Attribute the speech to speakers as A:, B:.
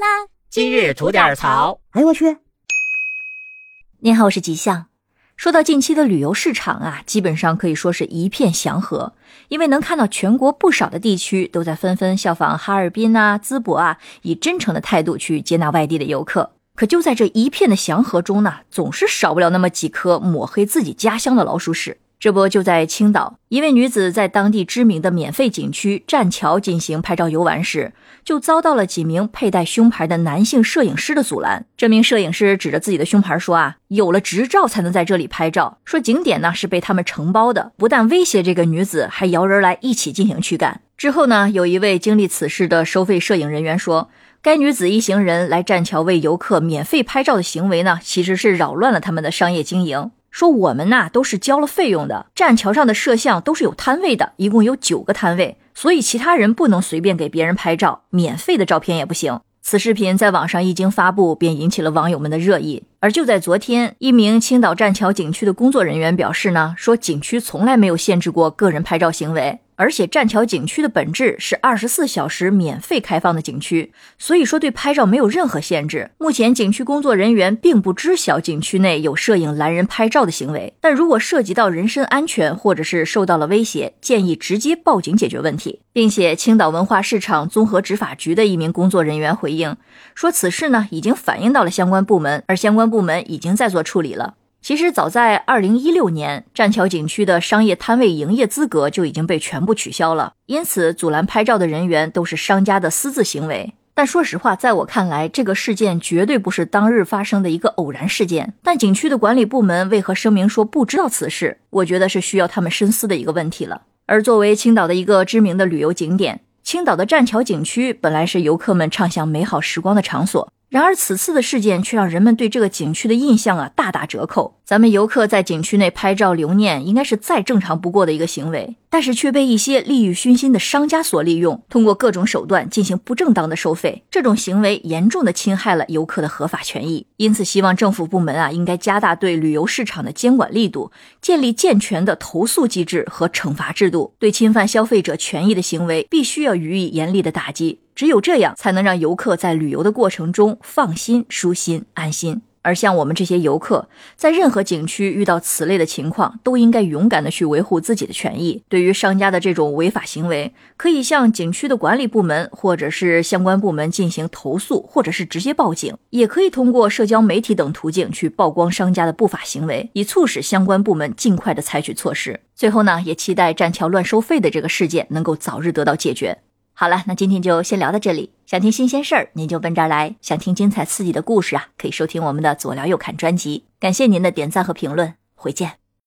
A: 啦！今日吐点槽。
B: 哎呦我去！
C: 您好，我是吉祥。说到近期的旅游市场啊，基本上可以说是一片祥和，因为能看到全国不少的地区都在纷纷效仿哈尔滨啊、淄博啊，以真诚的态度去接纳外地的游客。可就在这一片的祥和中呢，总是少不了那么几颗抹黑自己家乡的老鼠屎。这不就在青岛，一位女子在当地知名的免费景区栈桥进行拍照游玩时，就遭到了几名佩戴胸牌的男性摄影师的阻拦。这名摄影师指着自己的胸牌说：“啊，有了执照才能在这里拍照。说景点呢是被他们承包的，不但威胁这个女子，还摇人来一起进行驱赶。”之后呢，有一位经历此事的收费摄影人员说：“该女子一行人来栈桥为游客免费拍照的行为呢，其实是扰乱了他们的商业经营。”说我们呐都是交了费用的，栈桥上的摄像都是有摊位的，一共有九个摊位，所以其他人不能随便给别人拍照，免费的照片也不行。此视频在网上一经发布，便引起了网友们的热议。而就在昨天，一名青岛栈桥景区的工作人员表示呢，说景区从来没有限制过个人拍照行为。而且栈桥景区的本质是二十四小时免费开放的景区，所以说对拍照没有任何限制。目前景区工作人员并不知晓景区内有摄影拦人拍照的行为，但如果涉及到人身安全或者是受到了威胁，建议直接报警解决问题。并且青岛文化市场综合执法局的一名工作人员回应说，此事呢已经反映到了相关部门，而相关部门已经在做处理了。其实早在二零一六年，栈桥景区的商业摊位营业资格就已经被全部取消了，因此阻拦拍照的人员都是商家的私自行为。但说实话，在我看来，这个事件绝对不是当日发生的一个偶然事件。但景区的管理部门为何声明说不知道此事？我觉得是需要他们深思的一个问题了。而作为青岛的一个知名的旅游景点，青岛的栈桥景区本来是游客们畅享美好时光的场所。然而，此次的事件却让人们对这个景区的印象啊大打折扣。咱们游客在景区内拍照留念，应该是再正常不过的一个行为，但是却被一些利欲熏心的商家所利用，通过各种手段进行不正当的收费。这种行为严重的侵害了游客的合法权益。因此，希望政府部门啊应该加大对旅游市场的监管力度，建立健全的投诉机制和惩罚制度，对侵犯消费者权益的行为必须要予以严厉的打击。只有这样，才能让游客在旅游的过程中放心、舒心、安心。而像我们这些游客，在任何景区遇到此类的情况，都应该勇敢的去维护自己的权益。对于商家的这种违法行为，可以向景区的管理部门或者是相关部门进行投诉，或者是直接报警，也可以通过社交媒体等途径去曝光商家的不法行为，以促使相关部门尽快的采取措施。最后呢，也期待栈桥乱收费的这个事件能够早日得到解决。好了，那今天就先聊到这里。想听新鲜事儿，您就奔这儿来；想听精彩刺激的故事啊，可以收听我们的左聊右侃专辑。感谢您的点赞和评论，回见。